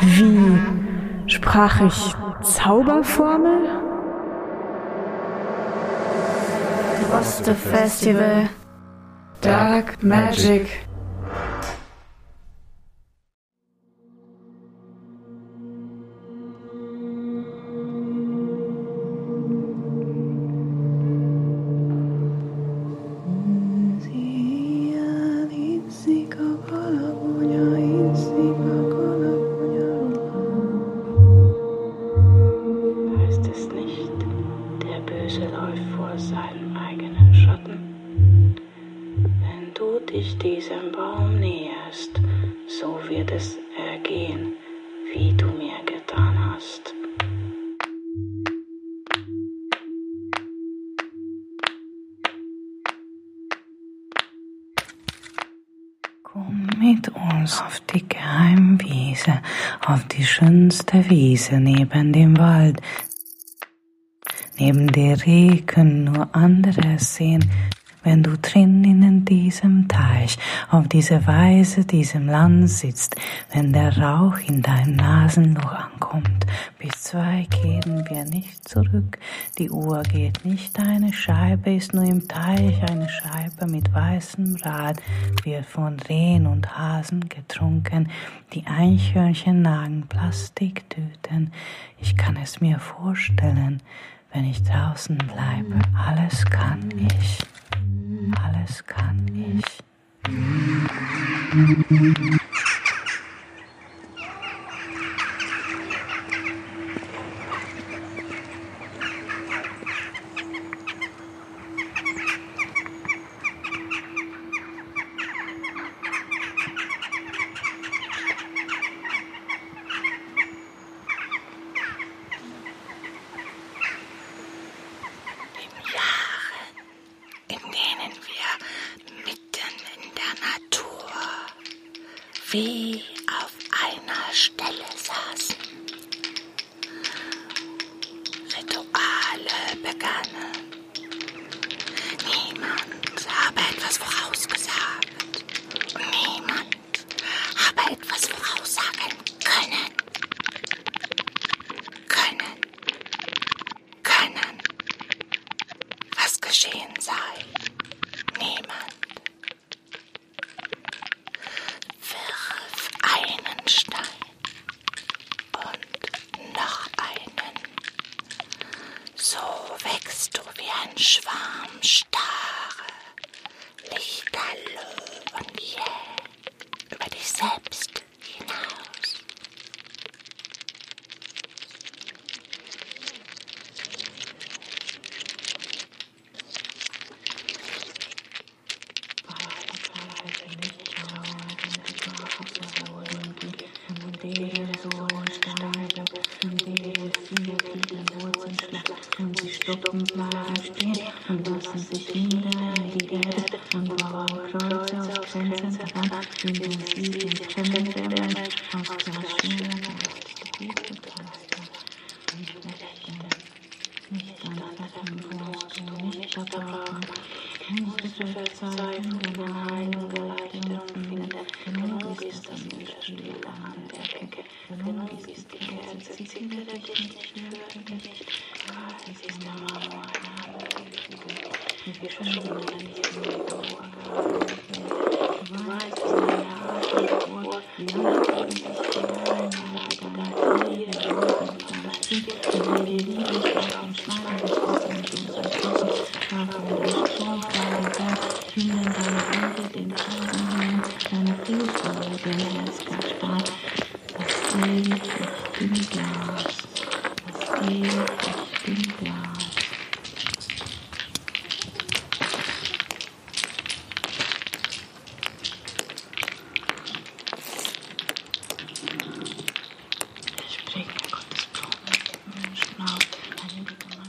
Wie sprach ich Zauberformel? Oste Festival. Dark Magic. Schönste Wiese neben dem Wald. Neben der Regen nur anderes sehen, wenn du drinnen in diesem Teich auf diese Weise diesem Land sitzt, wenn der Rauch in dein Nasenloch ankommt. Bis zwei kehren wir nicht zurück, die Uhr geht nicht, eine Scheibe ist nur im Teich, eine Scheibe mit weißem Rad. Wird von Rehen und Hasen getrunken, die Eichhörnchen nagen Plastiktüten. Ich kann es mir vorstellen, wenn ich draußen bleibe, alles kann ich. Alles kann ich. Wie und die Stuppen bleiben.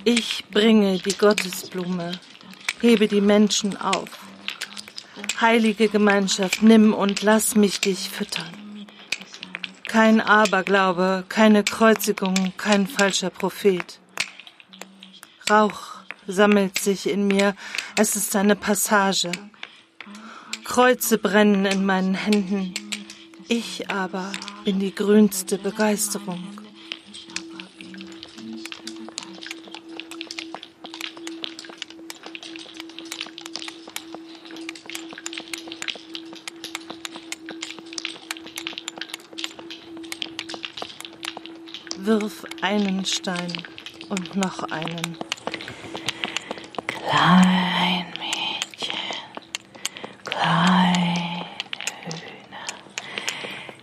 Ich bringe die Gottesblume, hebe die Menschen auf. Heilige Gemeinschaft, nimm und lass mich dich füttern. Kein Aberglaube, keine Kreuzigung, kein falscher Prophet. Rauch sammelt sich in mir, es ist eine Passage. Kreuze brennen in meinen Händen. Ich aber bin die grünste Begeisterung. Wirf einen Stein und noch einen. Klein Mädchen, kleine Hühner,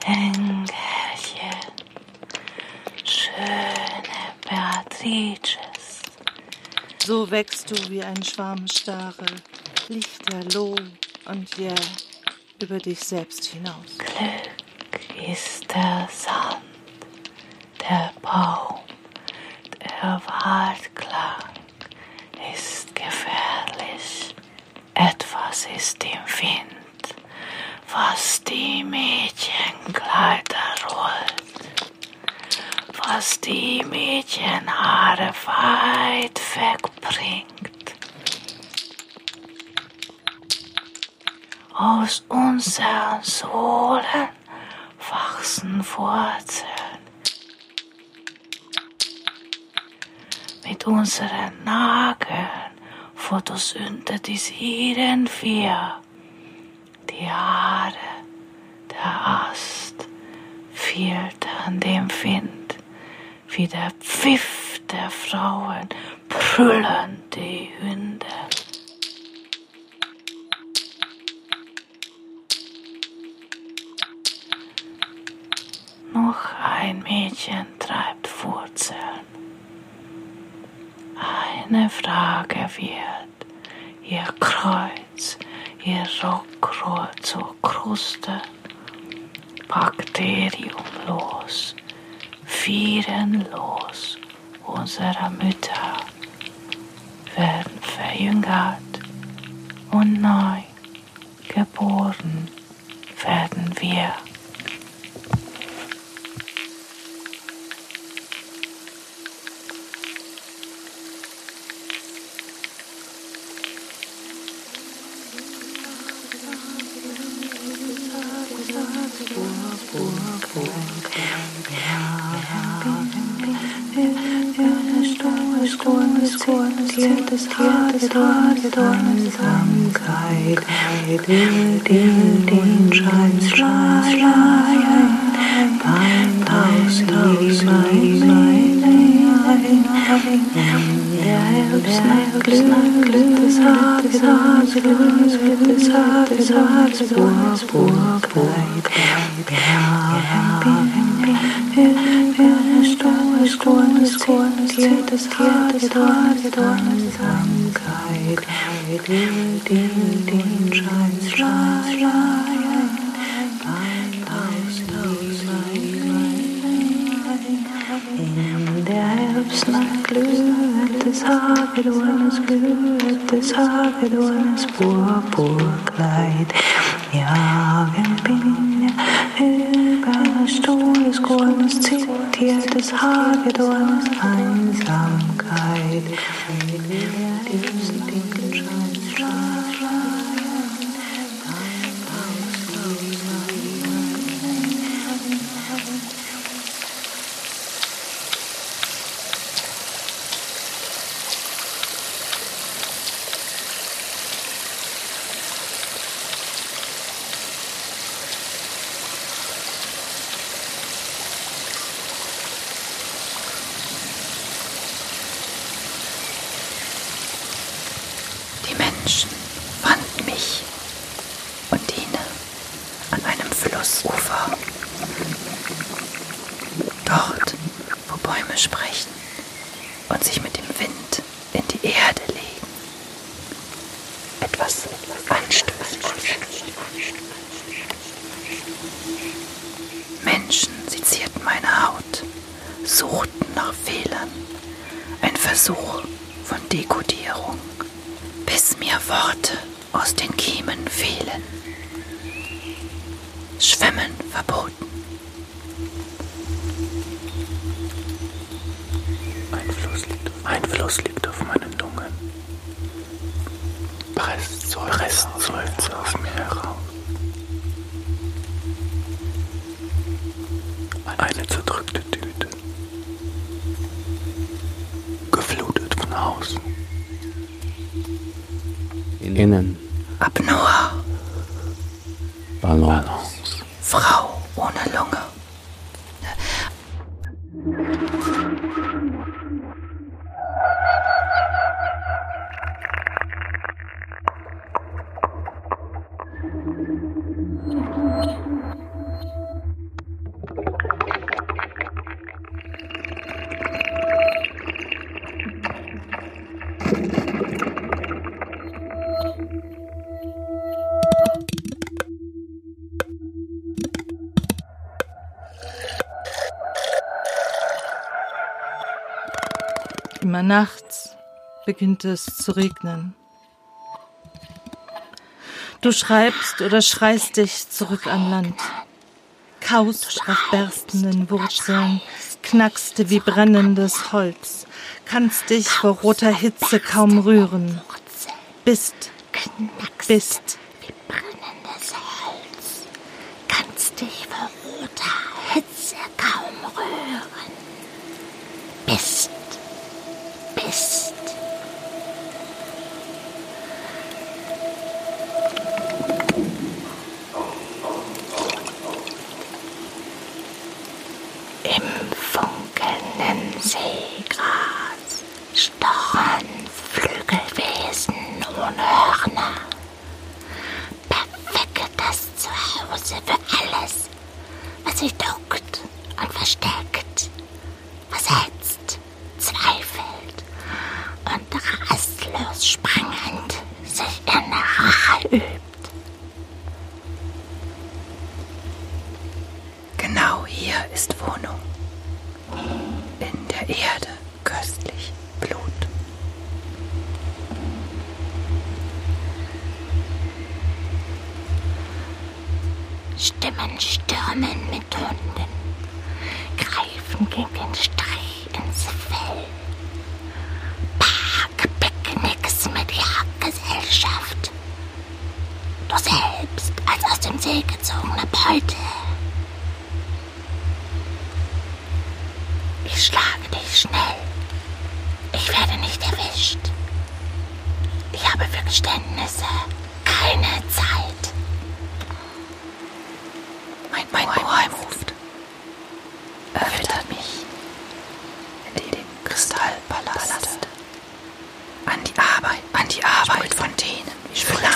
Engelchen, schöne Beatrices. So wächst du wie ein Schwarm Stare, lichterloh und jäh über dich selbst hinaus. Glück ist der Sand, der Baum, der Waldklang ist gefährlich. Etwas ist im Wind, was die Mädchenkleider rollt, was die Mädchenhaare weit wegbringt. Aus unseren Sohlen wachsen Wurzeln. Mit unseren Nageln photosyntetisieren wir die Haare, der Ast filtern dem Wind, wie der Pfiff der Frauen brüllen die Hunde. Noch ein Mädchen treibt Wurzeln. Eine Frage wird. Ihr Kreuz, ihr Rockrohr zur Kruste, bakteriumlos, vierenlos. Unserer Mütter werden verjüngert. Und neu geboren werden wir. Herbst, Glück, Glück des Tages, Tages, Glück des Tages, Tages, Burg, Burg, Zornes, Zornes, viertes Haar, Zornesamkeit, den, den, den Schein, Schein, Schein, In der Herbstnacht glüht es Purpurkleid. Ja, wer bin ich? Über Stoßkornes zitiertes Hagedornes Einsamkeit. In der Herbstnacht scheint Die Menschen fanden mich und Dine an einem Flussufer. Dort, wo Bäume sprechen und sich mit dem Wind in die Erde legen. Anstößt. Menschen sezierten meine Haut, suchten nach Fehlern. Ein Versuch von Dekodierung bis mir Worte aus den Kiemen fehlen. Schwimmen verboten. Ein Fluss liegt, ein Fluss liegt Presst Seufzer, Presst Seufzer aus mir heraus. Eine zerdrückte Tüte. Geflutet von außen. Innen Apnoa, Balance. Nachts beginnt es zu regnen. Du schreibst oder schreist dich zurück an Land. Kaust auf berstenden Wurzeln, knackste wie brennendes Holz, kannst dich vor roter Hitze kaum rühren. Bist, bist, wie brennendes Holz. Kannst dich vor roter Hitze kaum rühren. Bist, bist. Im funkelnden Seegras stochen Flügelwesen ohne Hörner. Perfektes Zuhause für alles, was sich duckt dich schnell. Ich werde nicht erwischt. Ich habe für Geständnisse keine Zeit. Mein, mein Oheim ruft. Erwittert mich. In den Kristallpalast. An die Arbeit, an die Arbeit von denen, Flammen, von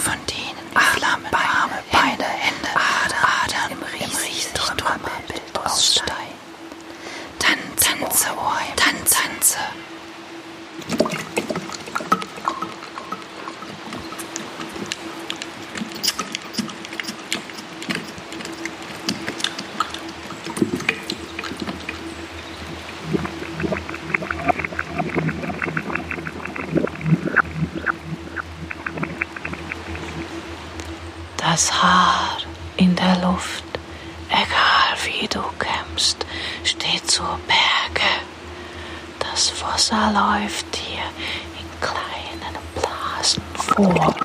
Blasen fort.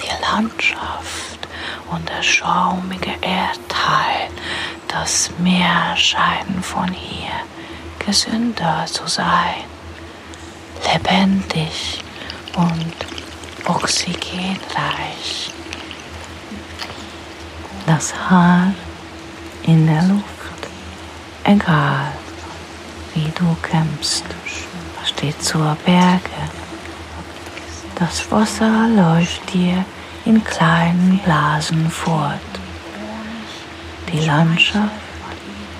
Die Landschaft und der schaumige Erdteil, das Meer scheinen von hier gesünder zu sein, lebendig und oxygenreich. Das Haar in der Luft, egal wie du kämpfst, steht zur Berge. Das Wasser läuft dir in kleinen Blasen fort. Die Landschaft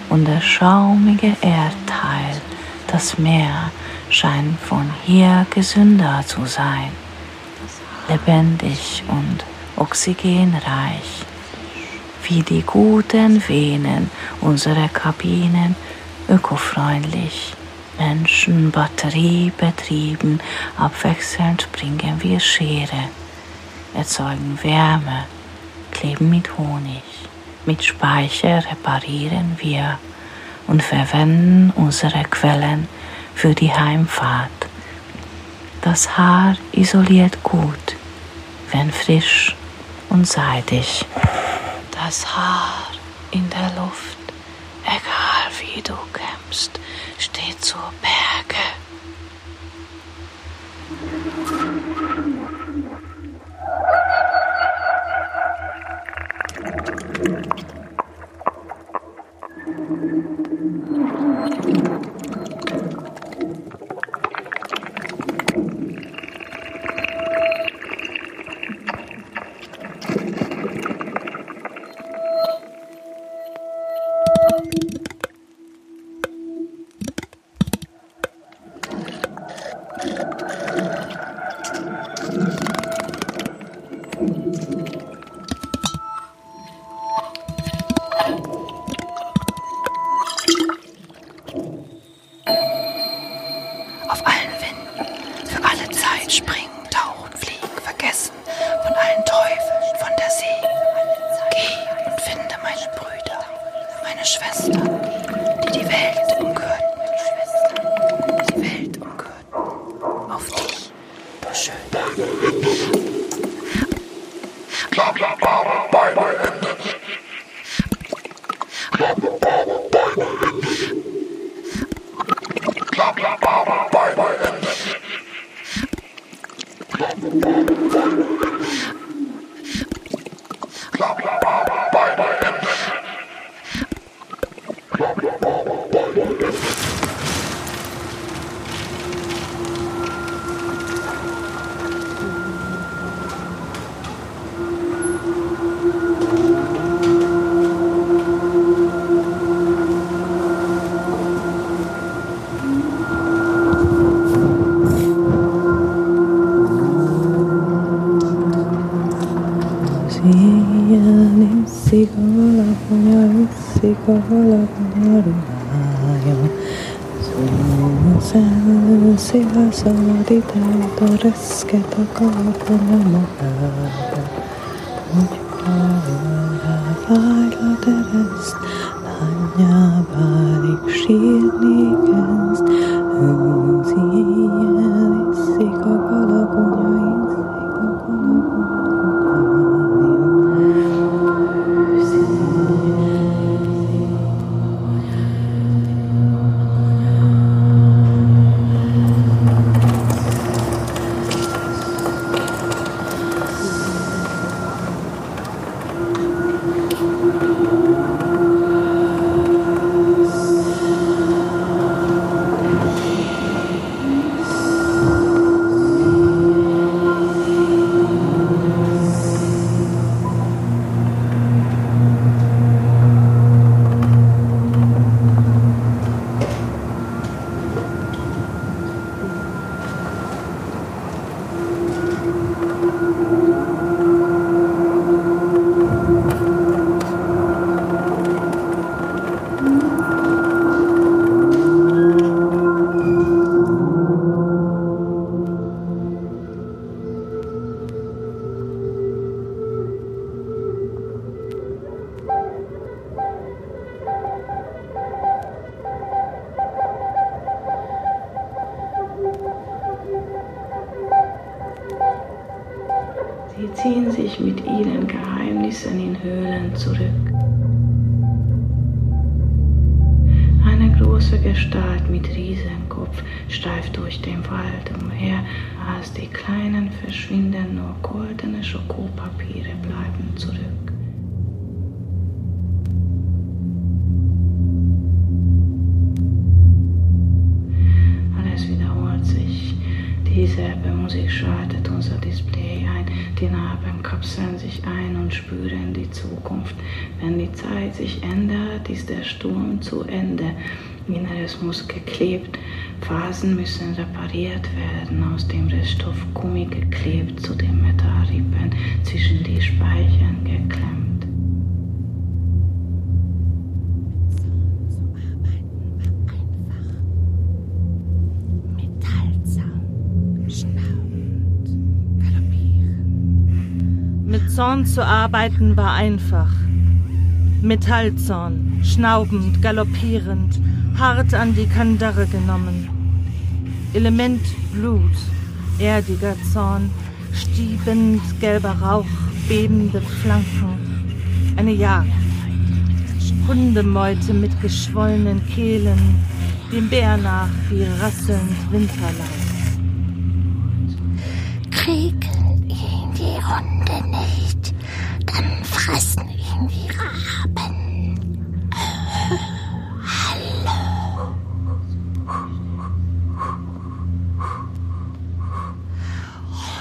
und der schaumige Erdteil, das Meer, scheint von hier gesünder zu sein, lebendig und oxygenreich, wie die guten Venen unserer Kabinen, ökofreundlich, Menschen, batteriebetrieben, abwechselnd bringen wir Schere, erzeugen Wärme, kleben mit Honig, mit Speicher reparieren wir und verwenden unsere Quellen für die Heimfahrt. Das Haar isoliert gut, wenn frisch und seidig. Das Haar in der Luft, wie du kämpfst, steht zur Berge. Siva Sodita, Doris, Keto, Kolo, Panamahal. Den Wald umher, als die kleinen verschwinden, nur goldene Schokopapiere bleiben zurück. Alles wiederholt sich. Dieselbe Musik schaltet unser Display ein. Die Narben kapseln sich ein und spüren die Zukunft. Wenn die Zeit sich ändert, ist der Sturm zu Ende. Inneres muss geklebt, Phasen müssen repariert werden, aus dem Reststoff Gummi geklebt, zu den Metallrippen zwischen die Speichen geklemmt. Mit Zorn zu arbeiten war einfach. Metallzorn, schnaubend, galoppierend, hart an die Kandare genommen. Element Blut, erdiger Zorn, stiebend gelber Rauch, bebende Flanken. Eine Jagd. Hundemeute mit geschwollenen Kehlen, dem Bär nach wie rasselnd Winterlaub.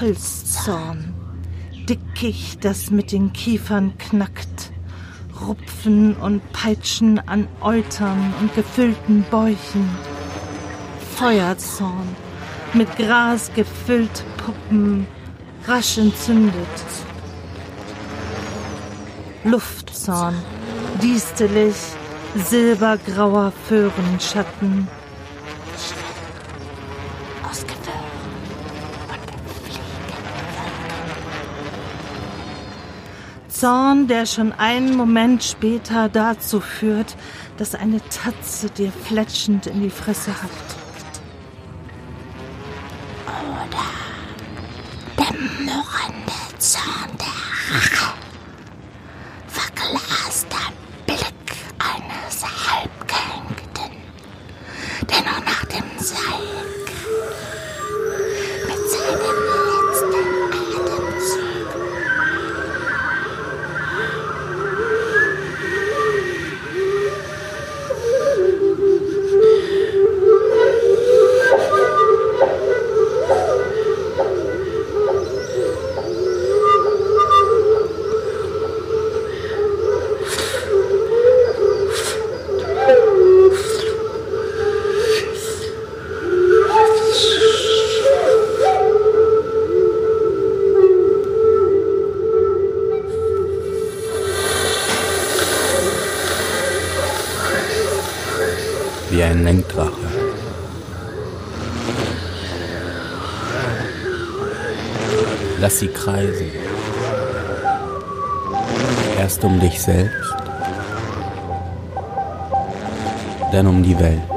Holzzorn, Dickicht, das mit den Kiefern knackt, Rupfen und Peitschen an Eutern und gefüllten Bäuchen, Feuerzorn, mit Gras gefüllte Puppen, rasch entzündet, Luftzorn, dienstelig, silbergrauer Föhrenschatten, Zorn, der schon einen Moment später dazu führt, dass eine Tatze dir fletschend in die Fresse hackt. Der murrende Zorn der Rache. Wie ein Lenkdrache. Lass sie kreisen. Erst um dich selbst, dann um die Welt.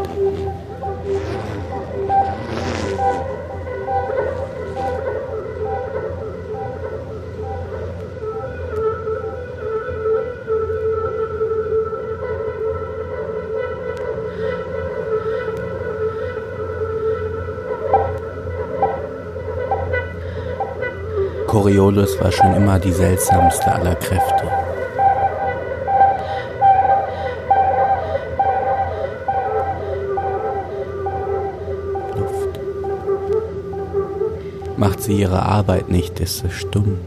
Coriolis war schon immer die seltsamste aller Kräfte. Luft. Macht sie ihre Arbeit nicht, ist sie stumm.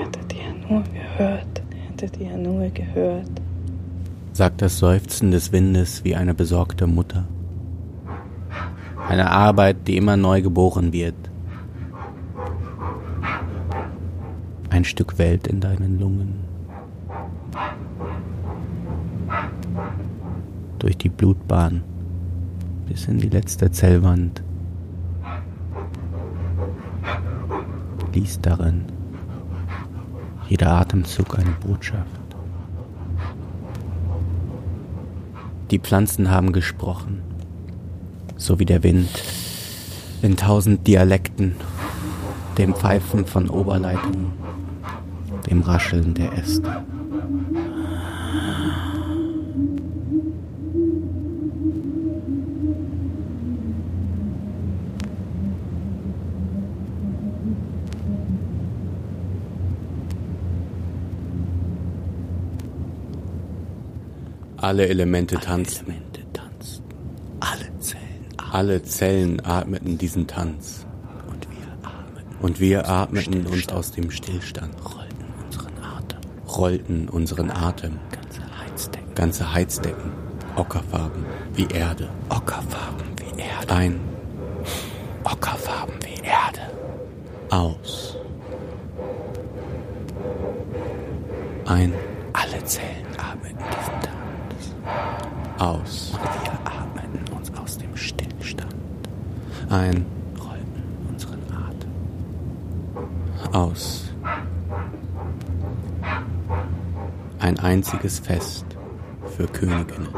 Hättet ihr nur gehört, hättet ihr nur gehört. Sagt das Seufzen des Windes wie eine besorgte Mutter. Eine Arbeit, die immer neu geboren wird. Ein Stück Welt in deinen Lungen. Durch die Blutbahn bis in die letzte Zellwand. Lies darin jeder Atemzug eine Botschaft. Die Pflanzen haben gesprochen, so wie der Wind, in tausend Dialekten, dem Pfeifen von Oberleitungen, dem Rascheln der Äste. Alle Elemente tanzen. Alle Zellen, alle Zellen atmeten diesen Tanz. Und wir atmeten, und wir atmeten uns aus dem Stillstand. Rollten unseren Atem. Rollten unseren Atem. Ganze Heizdecken. Ganze Heizdecken. Ockerfarben wie Erde. Ockerfarben wie Erde. Ein. Ockerfarben wie Erde. Aus. Ein. Alle Zellen atmeten. Aus. Wir atmeten uns aus dem Stillstand. Ein. Rollten unseren Atem. Aus. ein einziges Fest für Königinnen.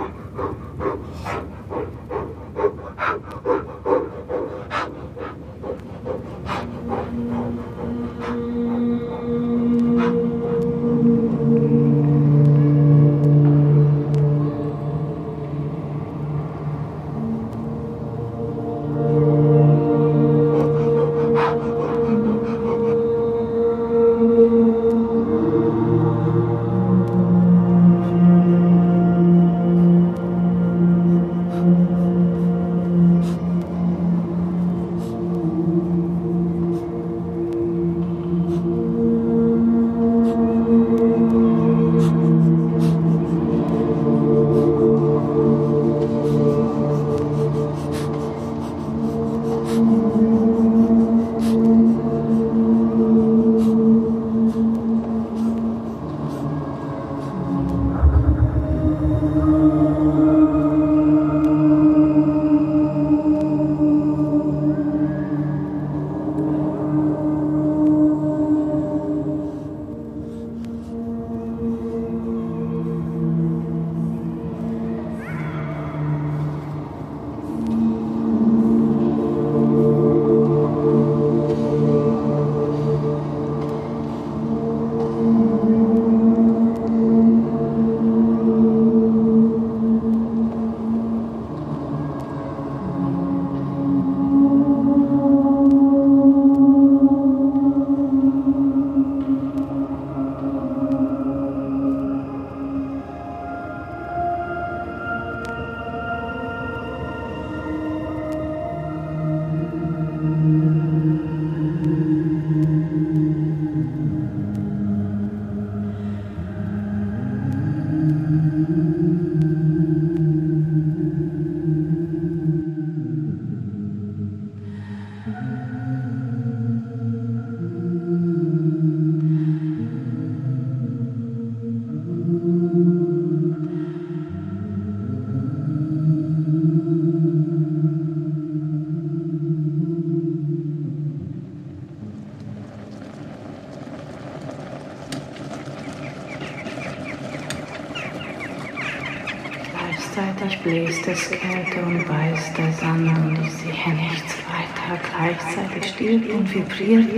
Es Kälte und weiß der Sand und ich sehe nichts weiter. Gleichzeitig stirbt und vibriert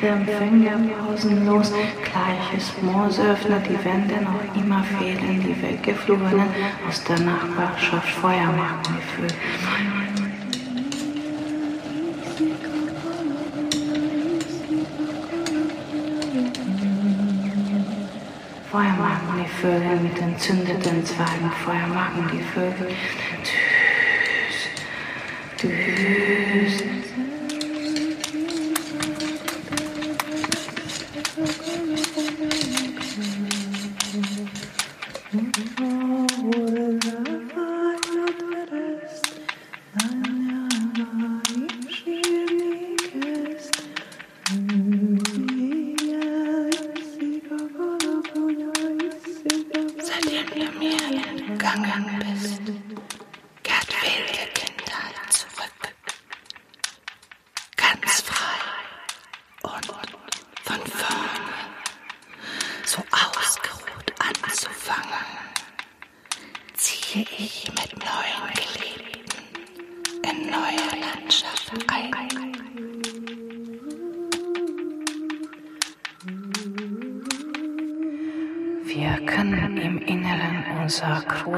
der Empfänger pausenlos. Gleiches Moos öffnet die Wände, noch immer fehlen die Weggeflogenen aus der Nachbarschaft Feuermarkengefühl. Feuermachen die Vögel mit entzündeten Zweigen, Feuermachen die Vögel. Tschüss, tschüss. Seitdem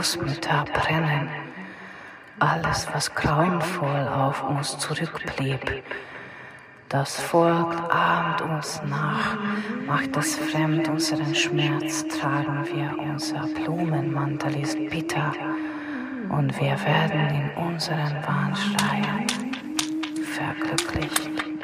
Großmütter brennen. Alles, was grauenvoll auf uns zurückblieb. Das Volk ahmt uns nach, macht es fremd unseren Schmerz, tragen wir unser Blumenmantel ist bitter und wir werden in unseren Warnschreien verglücklicht.